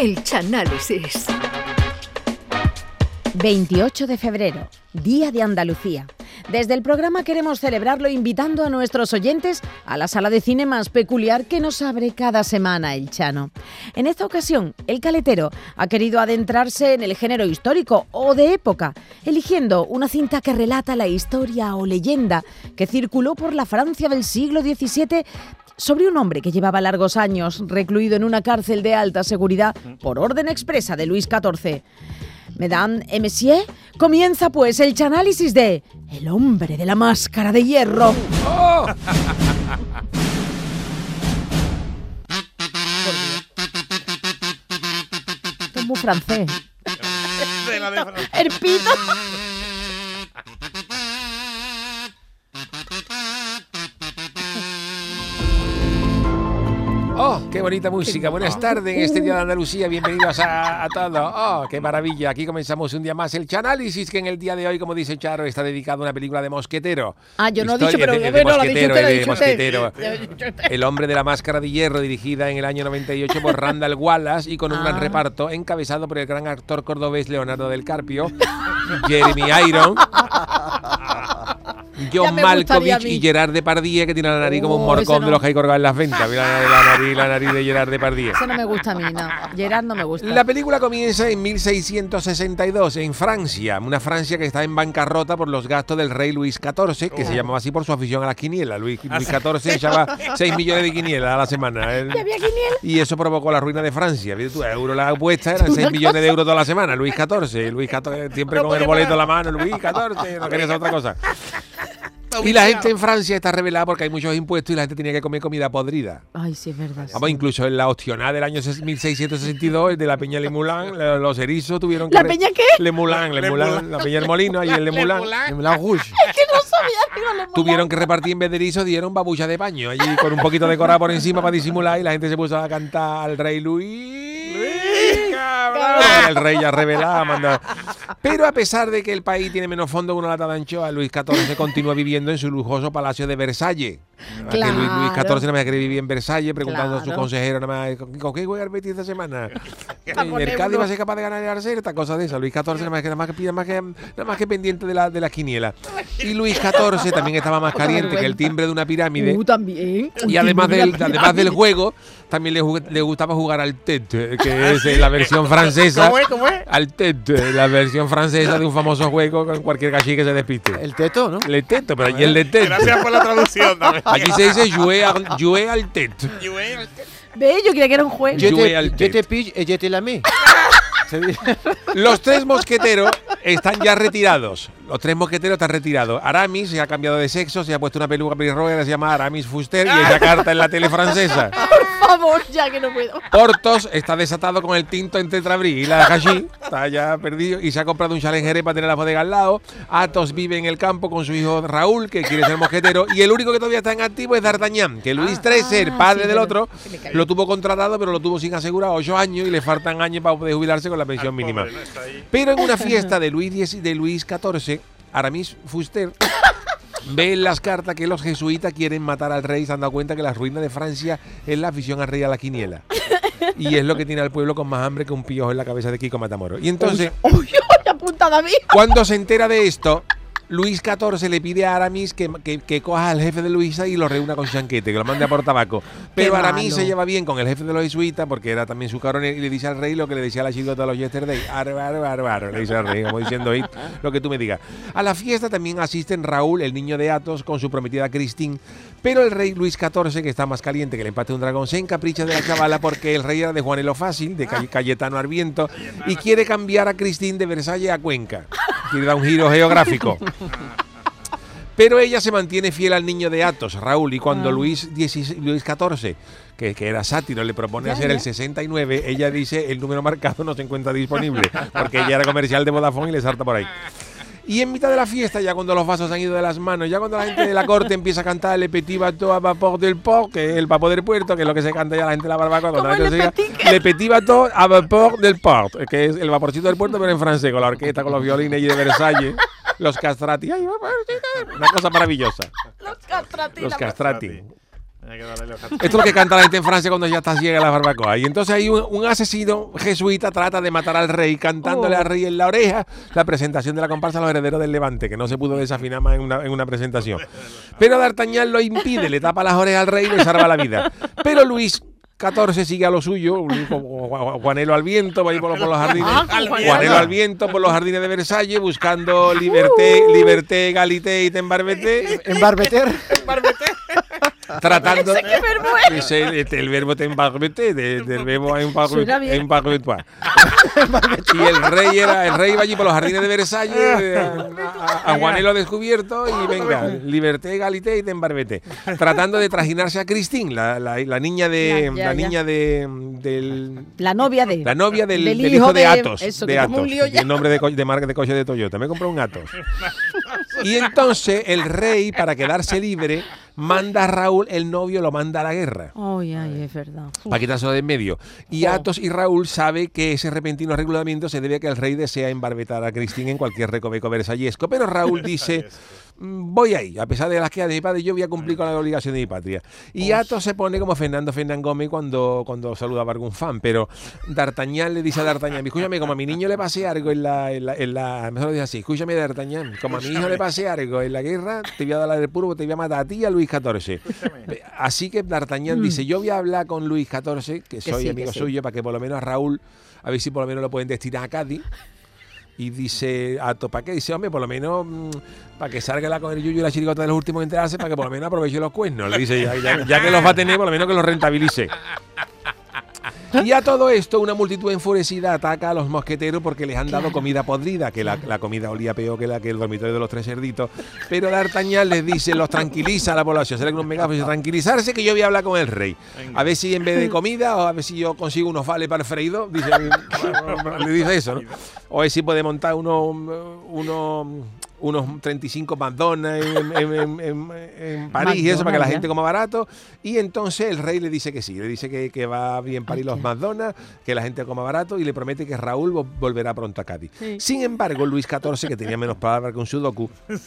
El Chanálisis. 28 de febrero, Día de Andalucía. Desde el programa queremos celebrarlo invitando a nuestros oyentes a la sala de cine más peculiar que nos abre cada semana el Chano. En esta ocasión, el caletero ha querido adentrarse en el género histórico o de época, eligiendo una cinta que relata la historia o leyenda que circuló por la Francia del siglo XVII sobre un hombre que llevaba largos años recluido en una cárcel de alta seguridad por orden expresa de Luis XIV. Mesdames et messieurs, comienza pues el chanálisis de El hombre de la máscara de hierro. Es muy francés. El pito. Oh, qué bonita música. Buenas tardes en este día de Andalucía. Bienvenidos a, a todos. Oh, qué maravilla. Aquí comenzamos un día más el Chanálisis, que en el día de hoy, como dice Charo, está dedicado a una película de mosquetero. Ah, yo no he dicho, pero de- de dicho mosquetero, usted, de dicho usted. mosquetero. El hombre de la máscara de hierro, dirigida en el año 98 por Randall Wallace y con un gran Ah. reparto encabezado por el gran actor cordobés Leonardo del Carpio, Jeremy Iron, John Malkovich y Gerard Depardieu, que tiene la nariz como un Oh, morcón ese de no. los que hay colgados en las ventas. Mira la, la nariz, la nariz de Gerard Depardieu. Eso no me gusta a mí, no. Gerard no me gusta. La película comienza en 1662 en Francia, una Francia que está en bancarrota por los gastos del rey Luis XIV, que se llamaba así por su afición a las quinielas. Luis, Luis XIV echaba 6 millones de quinielas a la semana. Él- y eso provocó la ruina de Francia. Tú, euro la apuesta eran 6 millones de euros toda la semana. Luis XIV, Luis XIV siempre con el boleto en la mano, Luis XIV, no quería hacer otra cosa. Y la gente en Francia está revelada porque hay muchos impuestos y la gente tenía que comer comida podrida. Ay, sí, es verdad. sí. Vamos, incluso en la opcional del año 1662, el de la Peña Le Moulin, le- los erizos tuvieron que... ¿La Peña qué? Le Moulin, Le Moulin, la Peña del Molino y el Le Moulin, Le Moulin Rouge. Es que no sabía Tuvieron que repartir en vez de erizos, dieron babucha de paño, allí con un poquito de coral por encima para disimular y la gente se puso a cantar al rey Luis. Cabrón. El rey ya revelado, manda. Pero a pesar de que el país tiene menos fondo que una lata de anchoa, Luis XIV continúa viviendo en su lujoso palacio de Versalles. Luis. XIV nada más quiere vivir en Versalles, preguntando a su consejero nada más, ¿con, qué juega el Betis esta semana? ¿El Cádiz va a ser capaz de ganar el Arsenal? Esta cosa de esa. Luis XIV nada más que, nada más que, nada más que, nada más que pendiente de la, de la quiniela. Y Luis XIV también estaba más caliente que el timbre de una pirámide. Uh, también. Y además del, además del juego, también le, le gustaba jugar al TET, que es eh, la versión francesa. ¿Cómo es? ¿Cómo es? Al TET, eh, la versión francesa de un famoso juego con cualquier cachí que se despiste. El teto, ¿no? Le teto, pero allí el de TET. Gracias por la traducción también. Allí se dice jouer al, jouer al TET. Ve, yo creía que era un juego. Yo- te, teto. te te Los tres mosqueteros están ya retirados. Los tres mosqueteros están retirados. Aramis se ha cambiado de sexo, se ha puesto una peluca pelirroja, se llama Aramis Fuster y ella carta en la tele francesa. Por favor, ya que no puedo. Portos está desatado con el tinto entre Trabrí y la Hashi. Está ya perdido y se ha comprado un chalet en Jerez para tener la bodega al lado. Athos vive en el campo con su hijo Raúl, que quiere ser mosquetero. Y el único que todavía está en activo es D'Artagnan, que Luis XIII, el ah, padre sí, del otro, lo tuvo contratado, pero lo tuvo sin asegurar ocho años y le faltan años para poder jubilarse con la pensión mínima. Pero en una fiesta de Luis, X- de Luis XIV, Aramis Fuster ve en las cartas que los jesuitas quieren matar al rey. Se han dado cuenta que la ruina de Francia es la afición al rey a la quiniela. Y es lo que tiene al pueblo con más hambre que un piojo en la cabeza de Kiko Matamoros. Y entonces, Uy, uy, apunta David. cuando se entera de esto, Luis XIV le pide a Aramis que, que- que coja al jefe de Luisa y lo reúna con Chanquete, que lo mande a por tabaco. Pero Qué Aramis malo. se lleva bien con el jefe de los jesuitas porque era también su coronel y le dice al rey lo que le decía a la chilota de los yesterday. Ar, ar, ar, ar, le dice al rey, como diciendo "Id, lo que tú me digas. A la fiesta también asisten Raúl, el niño de Athos, con su prometida Christine. Pero el rey Luis XIV, que está más caliente que el empate de un dragón, se encapricha de la chavala porque el rey era de Juanelo Fácil, de Cay- Cayetano Arviento, y quiere cambiar a Christine de Versalles a Cuenca. Quiere dar un giro geográfico. Pero ella se mantiene fiel al niño de Athos, Raúl, y cuando Luis, XVI Luis XIV, que, que era sátiro, le propone Ya, hacer ya. el 69, ella dice el número marcado no se encuentra disponible, porque ella era comercial de Vodafone y le salta por ahí. Y en mitad de la fiesta, ya cuando los vasos han ido de las manos, ya cuando la gente de la corte empieza a cantar Le Petit Bateau a vapor del port, que es el vapor del puerto, que es lo que se canta ya la gente de la barbacoa, cuando la ¿Cómo gente Le se diga, Le Petit Bateau a vapor del port, que es el vaporcito del puerto, pero en francés, con la orquesta, con los violines y de Versalles, los castrati. Ay, una cosa maravillosa. Los castrati. Los castrati. Esto es lo que canta la gente en Francia cuando ya está ciega la barbacoa. Y entonces ahí un, un asesino jesuita trata de matar al rey cantándole Oh. al rey en la oreja la presentación de la comparsa Los Herederos del Levante, que no se pudo desafinar más en una, en una presentación. Pero D'Artagnan lo impide, le tapa las orejas al rey y le salva la vida. Pero Luis... 14 sigue a lo suyo, Juanelo al viento, va ahí por, los- por los jardines. Ah, Juanelo. Juanelo al viento por los jardines de Versalles, buscando liberté, liberté, galité y tembarbeté En Barbeter. Tratando ¿Ese qué verbo es? El, el verbo tembarbeté de- del verbo embarbetuar y el rey era el rey iba allí por los jardines de Versalles a, Juanelo descubierto y venga liberté galité y tembarbeté tratando de trajinarse a Christine la, la- la niña de Ya, ya, la niña de del La novia de. la novia del, Del hijo de, Atos. eso, de Atos, lío que ya. el nombre de, co- de marca de coche de Toyota. Me compré un Atos. Y entonces el rey, para quedarse libre, manda a Raúl, el novio lo manda a la guerra. Ay, ay, es verdad. Para quitárselo de en medio. Y Jo. Atos y Raúl sabe que ese repentino regulamiento se debe a que el rey desea embarbetar a Cristín en cualquier recoveco versallesco. Pero Raúl dice, "Mm, voy ahí, a pesar de las quejas de mi padre, yo voy a cumplir con la obligación de mi patria. Y Atos se pone como Fernando Fernán Gómez cuando, cuando saludaba a algún fan. Pero D'Artagnan le dice a D'Artagnan, escúchame, como a mi niño le pasé algo en la... En la, en la mejor lo dice así, escúchame D'Artagnan, como a mi hijo le pasé algo en la guerra, te voy a dar del puro, te voy a matar a ti y a Luis XIV. Así que D'Artagnan dice, yo voy a hablar con Luis XIV, que, soy sí, que amigo sí. suyo, para que por lo menos a Raúl, a ver si por lo menos lo pueden destinar a Cádiz. Y dice, ¿a ¿para qué? Dice, hombre, por lo menos mm, para que salga la con el yuyu y la chirigota de los últimos en enterarse, para que por lo menos aproveche los cuernos. Le dice, ya que los va a tener, por lo menos que los rentabilice. Y a todo esto, una multitud enfurecida ataca a los mosqueteros porque les han dado comida podrida, que la, la comida olía peor que la que el dormitorio de los tres cerditos. Pero D'Artagnan les dice, los tranquiliza a la población, se le un megáfono y dice, tranquilizarse que yo voy a hablar con el rey. A ver si en vez de comida, o a ver si yo consigo unos vales para el freído, dice, le dice eso, ¿no? O a ver si puede montar unos, unos, unos 35 McDonald's en, en- en- en- en París y eso para que la gente coma barato. Y entonces el rey le dice que sí, le dice que, que va bien París los McDonald's, que la gente coma barato y le promete que Raúl vo- volverá pronto a Cádiz. Sin embargo, Luis XIV, que tenía menos palabras que un sudoku,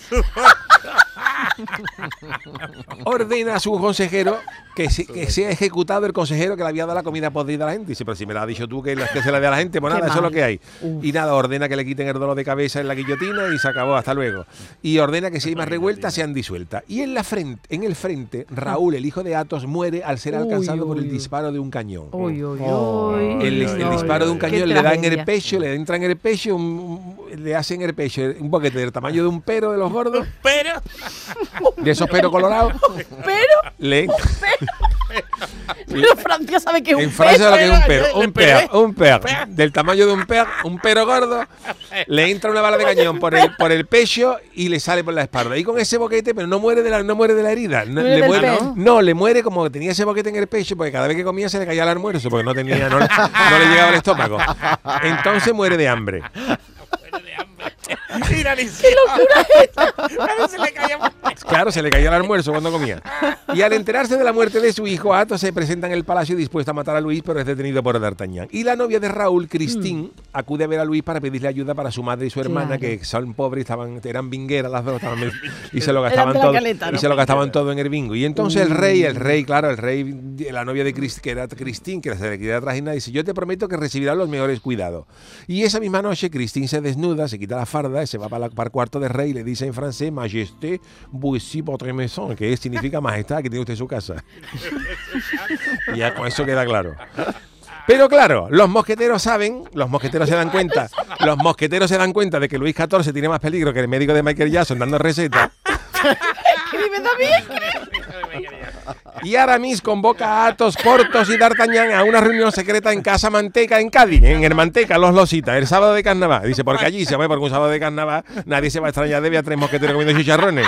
ordena a su consejero que, se- que sea ejecutado el consejero que le había dado la comida podrida a la gente. Dice, pero si me la has dicho tú que, la- que se la dé a la gente, pues nada, eso es lo que hay. Y nada, ordena que le quiten el dolor de cabeza en la guillotina y se acabó, hasta luego. Y ordena que si hay más revueltas sean disueltas. Y en la frente, en el frente, Raúl, el hijo de Atos, muere al ser Uy, alcanzado por el uy. disparo de un cañón. Uy, uy, Oh. uy. El, el Uy, disparo de un cañón le da en el pecho, le entra en el pecho, un- le hace en el pecho un boquete del tamaño de un pero de los gordos, Pero, de esos peros colorados. Pero, Le, pero Francia sabe que es un en Francia lo que es un pero, perro, un perro, perro, un perro, del tamaño de un perro, un pero gordo, le entra una bala de cañón por el, por el pecho y le sale por la espalda. Y con ese boquete, pero no muere de la, no muere de la herida. No, le muere, no, le muere como que tenía ese boquete en el pecho, porque cada vez que comía se le caía el almuerzo, porque no tenía, no, le- no le llegaba el estómago. Entonces muere de hambre. ¡Qué locura A veces le caía Claro, se le caía el almuerzo cuando comía. Y al enterarse de la muerte de su hijo, Athos se presenta en el palacio dispuesto a matar a Luis, pero es detenido por D'Artagnan. Y la novia de Raúl, Christine, acude a ver a Luis para pedirle ayuda para su madre y su hermana, Mm. Claro. que son pobres, estaban, eran vingueras las dos, estaban- y se lo gastaban todo. caleta, y ¿no? se lo gastaban todo en el bingo. Y entonces el rey, el rey, claro, el rey, la novia de Chris, que era Christine, que se le quería trajinar, dice, yo te prometo que recibirás los mejores cuidados. Y esa misma noche, Christine se desnuda, se quita la farda, se va para, la- para el cuarto del rey y le dice en francés, Majesté, voici votre maison, que significa majestad, que tiene usted su casa. y ya con eso queda claro. Pero claro, los mosqueteros saben, los mosqueteros se dan cuenta, los mosqueteros se dan cuenta de que Luis XIV tiene más peligro que el médico de Michael Jackson dando recetas. Escribe también. Y Aramis convoca a Athos, Portos y D'Artagnan a una reunión secreta en Casa Manteca en Cádiz, en el Manteca, Los Lositas, el sábado de carnaval. Dice, porque allí se va, porque un sábado de carnaval nadie se va a extrañar de ver a tres mosqueteros comiendo chicharrones.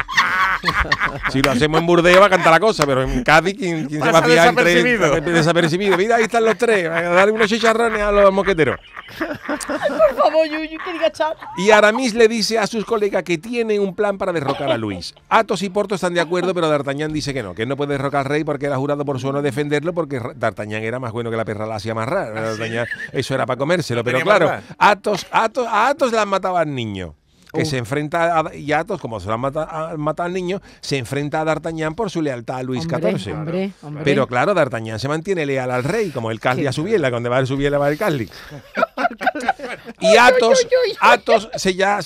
Si lo hacemos en Burdeos va a cantar la cosa, pero en Cádiz, ¿quién, quién se va a fijar entre desapercibido. Mira, ahí están los tres, a darle unos chicharrones a los mosqueteros. Por favor, Yuyu, que diga chao. Y Aramis le dice a sus colegas que tiene un plan para derrocar a Luis. Athos y Porto están de acuerdo, pero D'Artagnan dice que no, que no puede derrocar al rey porque era jurado por su honor defenderlo, porque D'Artagnan era más bueno que la perra la hacía más rara. D'Artagnan, eso era para comérselo. Pero claro, rara. Athos, Athos, a Athos le han matado al niño. Que Uh. se enfrenta a y Athos, como se lo han matado, matado al niño, se enfrenta a D'Artagnan por su lealtad a Luis Hombre, XIV. hombre, hombre. Pero claro, D'Artagnan se mantiene leal al rey, como el Casli a su biela, donde va su biela va el Casli. y Athos, Athos se ya,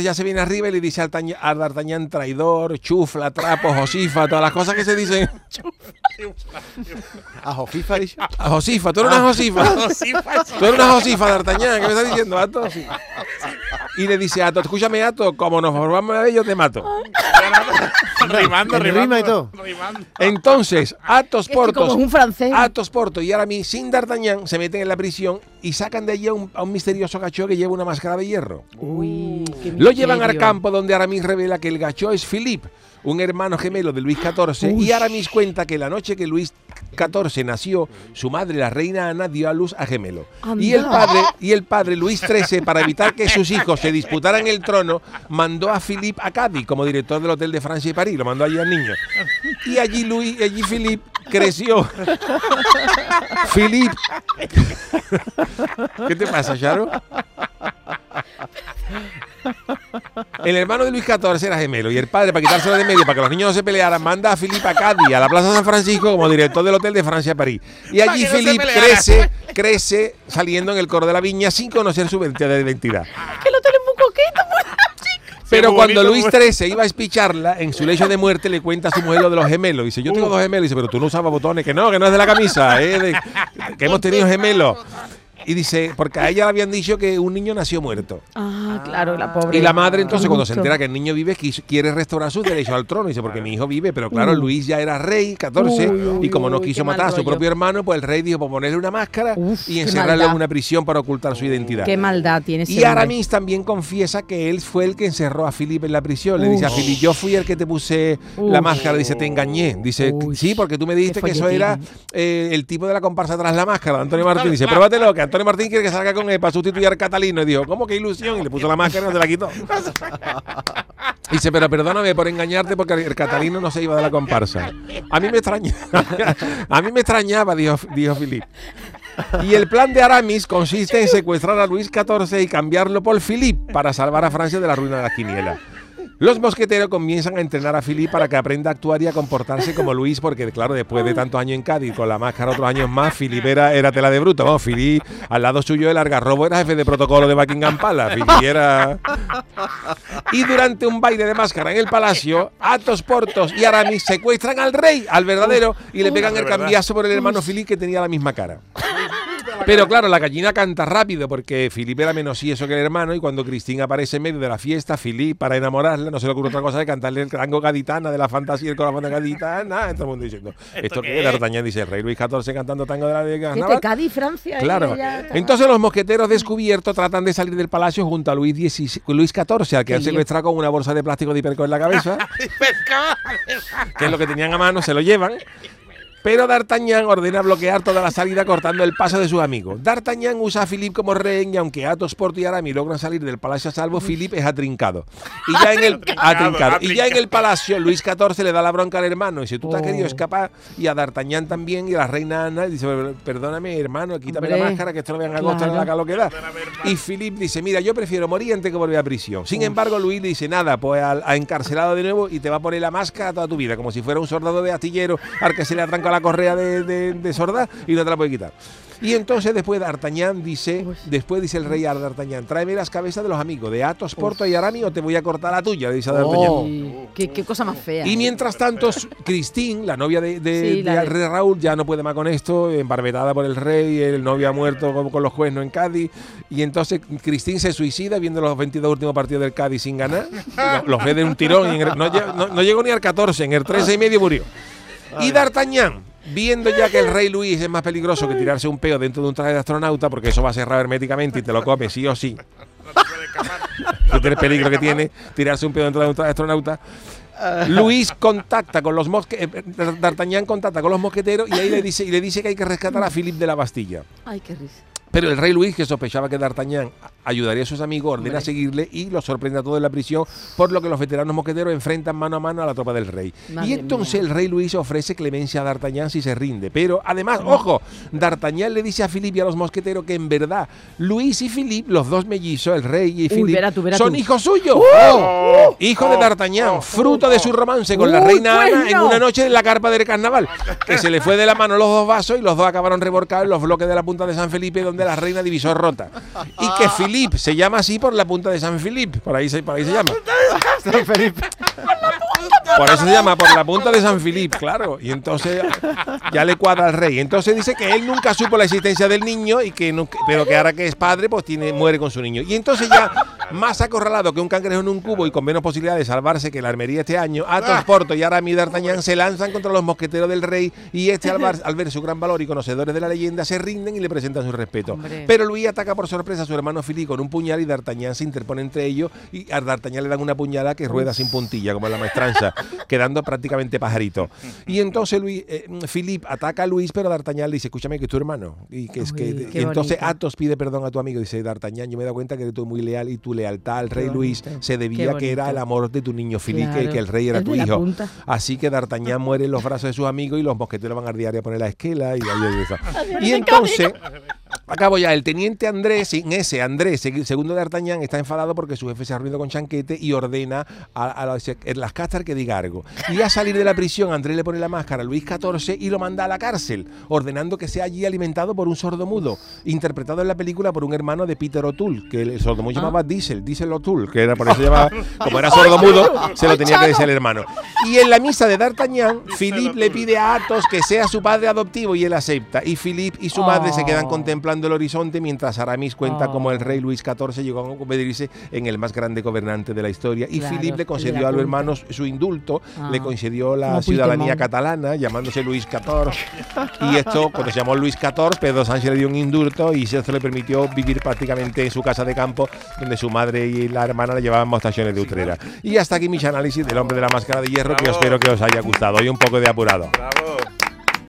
ya se viene arriba y le dice a D'Artagnan traidor, chufla, trapo, josifa, todas las cosas que se dicen. A dicho. A Josifa, tú eres una Josifa. Sí, falso. Tú eres una Josifa, D'Artagnan, ¿qué me estás diciendo, Athos? Y le dice a Athos, escúchame, Athos, como nos formamos de yo te mato. rimando, rimando. rima y todo. Rimando. Entonces, como Portos, un francés. Athos Porto y Aramis sin D'Artagnan se meten en la prisión y sacan de allí a un, a un misterioso gacho que lleva una máscara de hierro. Uy, qué Lo llevan al campo donde Aramis revela que el gacho es Philippe, un hermano gemelo de Luis XIV, y Aramis cuenta que la noche que Luis XIV nació, su madre, la reina Ana, dio a luz a gemelo. Y el padre, y el padre Luis XIII, para evitar que sus hijos se disputaran el trono, mandó a Philippe a Cádiz como director del Hotel de Francia y París, lo mandó allí al niño. Y allí Luis, allí Philippe creció. Philippe. ¿Qué te pasa, Charo? El hermano de Luis XIV era gemelo y el padre, para quitárselo de medio, para que los niños no se pelearan, manda a Filipe a Cádiz, a la Plaza San Francisco, como director del Hotel de Francia París. Y allí no crece, crece saliendo en el coro de la viña sin conocer su verdadera identidad. Que lo tenemos muy coqueto, muy Pero cuando Luis XIII iba a espicharla, en su lecho de muerte le cuenta a su mujer lo de los gemelos. Dice, yo tengo dos gemelos. Dice, pero tú no usabas botones. Que no, que no es de la camisa, eh, de- que hemos tenido gemelos. Y dice, porque a ella le habían dicho que un niño nació muerto. Ah, claro, la pobre. Y la madre entonces cuando se entera que el niño vive quiere restaurar sus derechos al trono. Dice, porque mi hijo vive, pero claro, Luis ya era rey, 14, Uy, uy, y como no quiso matar a su propio hermano, pues el rey dijo, pues ponerle una máscara Uf, y encerrarle en una prisión para ocultar su identidad. Qué maldad tiene ese Y hombre. Aramis también confiesa que él fue el que encerró a Filipe en la prisión. Le dice a Uf. Filipe, yo fui el que te puse la máscara. Dice, te engañé. Dice, Uy, sí, porque tú me dijiste que eso era eh, el tipo de la comparsa tras la máscara, Antonio Martín. Dice, pruébatelo, que Antonio Martín quiere que salga con él para sustituir a Catalino. Y dijo, ¿cómo que ilusión? Y le puso la máscara y se la quitó. Dice, pero perdóname por engañarte porque el Catalino no se iba de la comparsa. A mí me extraña. a mí me extrañaba, dijo, dijo. Y el plan de Aramis consiste en secuestrar a Luis XIV y cambiarlo por Philippe para salvar a Francia de la ruina de la quiniela. Los mosqueteros comienzan a entrenar a Philippe para que aprenda a actuar y a comportarse como Luis, porque claro, después de tantos años en Cádiz, con la máscara otros años más, Philippe era, era tela de bruto. Vamos, Philippe, al lado suyo el algarrobo era jefe de protocolo de Buckingham Palace. Era... Y durante un baile de máscara en el palacio, Athos, Portos y Aramis secuestran al rey, al verdadero, y le pegan el cambiazo por el hermano Philippe que tenía la misma cara. Pero claro, la gallina canta rápido porque Filipe era menos eso que el hermano y cuando Cristina aparece en medio de la fiesta, Filipe, para enamorarla, no se le ocurre otra cosa que cantarle el rango gaditana de la fantasía, el corazón de gaditana, todo el mundo diciendo, ¿esto, qué es? D'Artagnan dice, el rey Luis XIV cantando tango de la de ¿Qué carnaval". te Cádiz, Francia? Claro. Entonces los mosqueteros descubiertos tratan de salir del palacio junto a Luis, XVI Luis XIV, al que han secuestrado con una bolsa de plástico de hiperco en la cabeza, que es lo que tenían a mano, se lo llevan. Pero D'Artagnan ordena bloquear toda la salida cortando el paso de sus amigos. D'Artagnan usa a Philippe como rehén y aunque Athos, Porto y Aramis logran salir del palacio a salvo, Philippe es atrincado. Y ya en el, atrincado. Y ya en el palacio, Luis XIV le da la bronca al hermano y dice, tú te has Oh. querido escapar. Y a D'Artagnan también y a la reina Ana dice, perdóname hermano, quítame la Hombre, máscara que esto no vean a costa de claro. la calo que da. Y Philippe dice, mira, yo prefiero morir antes que volver a prisión. Sin embargo, Luis le dice, nada, pues al a encarcelado de nuevo y te va a poner la máscara toda tu vida, como si fuera un soldado de astillero al que se le atranca la correa de, de, de sorda y no te la puede quitar. Y entonces después D'Artagnan dice, después dice el rey a D'Artagnan, tráeme las cabezas de los amigos de Athos, Porto y Aramis o te voy a cortar la tuya, dice D'Artagnan. Oh. Qué, qué cosa más fea. Y mientras tanto, Christine, la novia de, de- Sí, de la de- rey Raúl, ya no puede más con esto, embarbetada por el rey, el novio ha muerto con, con los cuernos en Cádiz, y entonces Christine se suicida viendo los 22 últimos partidos del Cádiz sin ganar, lo- los ve de un tirón, y en el- no, no- no llegó ni al 14, en el 13 y medio murió. Y D'Artagnan, viendo ya que el rey Luis es más peligroso que tirarse un peo dentro de un traje de astronauta, porque eso va cerrado herméticamente y te lo comes sí o sí, Fíjate el peligro que tiene tirarse un pedo dentro de un traje de astronauta. Luis contacta con los mosqueteros, D'Artagnan contacta con los mosqueteros y ahí le dice, y le dice que hay que rescatar a Philippe de la Bastilla. Ay, qué risa. Pero el rey Luis, que sospechaba que D'Artagnan ayudaría a sus amigos, ordena seguirle y los sorprende a todos en la prisión, por lo que los veteranos mosqueteros enfrentan mano a mano a la tropa del rey. Madre y entonces mía. el rey Luis ofrece clemencia a D'Artagnan si se rinde. Pero además, ojo, D'Artagnan le dice a Philippe y a los mosqueteros que en verdad Luis y Philippe, los dos mellizos, el rey y verá son hijos suyos. Oh, Hijo de D'Artagnan, oh, fruto de su romance con la reina pues Ana en una noche en la carpa del carnaval. Que se le fue de la mano los dos vasos y los dos acabaron reborcados en los bloques de la punta de San Felipe, donde la reina divisó rota. Y que Philippe se llama así por la punta de San Felipe, por ahí se, por ahí se llama. San Felipe. Por eso se llama por la punta de San Felipe, claro. Y entonces ya le cuadra al rey. Entonces dice que él nunca supo la existencia del niño y que nunca- pero que ahora que es padre, pues tiene, muere con su niño. Y entonces ya más acorralado que un cangrejo en un cubo y con menos posibilidad de salvarse que la armería este año, Athos, Porto y Aramis D'Artagnan se lanzan contra los mosqueteros del rey y este al, var- al ver su gran valor y conocedores de la leyenda se rinden y le presentan su respeto. Hombre. Pero Luis ataca por sorpresa a su hermano Philippe con un puñal y D'Artagnan se interpone entre ellos y a D'Artagnan le dan una puñalada que rueda sin puntilla, como la quedando prácticamente pajarito. Y entonces Luis, eh, Philippe ataca a Luis, pero D'Artagnan le dice, escúchame que es tu hermano. Y, que es que, Uy, qué y entonces bonito. Athos pide perdón a tu amigo. Dice, D'Artagnan, yo me he dado cuenta que eres tú muy leal y tu lealtad al rey Luis se debía que era el amor de tu niño Philippe, que, Claro, que el rey era el tu hijo. punta. Así que D'Artagnan muere en los brazos de sus amigos y los mosqueteros van al diario a poner la esquela y, y entonces... Acabo ya, el teniente Andrés, sin ese Andrés, segundo de D'Artagnan, está enfadado porque su jefe se ha reunido con Chanquete y ordena a, a las, en las castas que diga algo. Y a salir de la prisión, Andrés le pone la máscara a Luis XIV y lo manda a la cárcel, ordenando que sea allí alimentado por un sordomudo, interpretado en la película por un hermano de Peter O'Toole, que el sordomudo Ah. llamaba Diesel, Diesel O'Toole, que era por eso llamaba, como era sordomudo, se lo tenía que decir el hermano. Y en la misa de D'Artagnan, Philippe le pide a Athos que sea su padre adoptivo y él acepta. Y Philippe y su madre se quedan Oh. Contemplando el horizonte mientras Aramis cuenta Oh. cómo el rey Luis XIV llegó a convertirse en el más grande gobernante de la historia. Y Claro, Philippe el le concedió a los hermanos su indulto, Ah. le concedió la Como ciudadanía Puigdemont. catalana, llamándose Luis XIV. Y esto, cuando se llamó Luis XIV, Pedro Sánchez le dio un indulto y esto le permitió vivir prácticamente en su casa de campo, donde su madre y la hermana le llevaban mostachones de Utrera. Y hasta aquí mis análisis del hombre de la máscara de hierro, que Bravo. espero que os haya gustado. Hoy un poco de apurado. Bravo.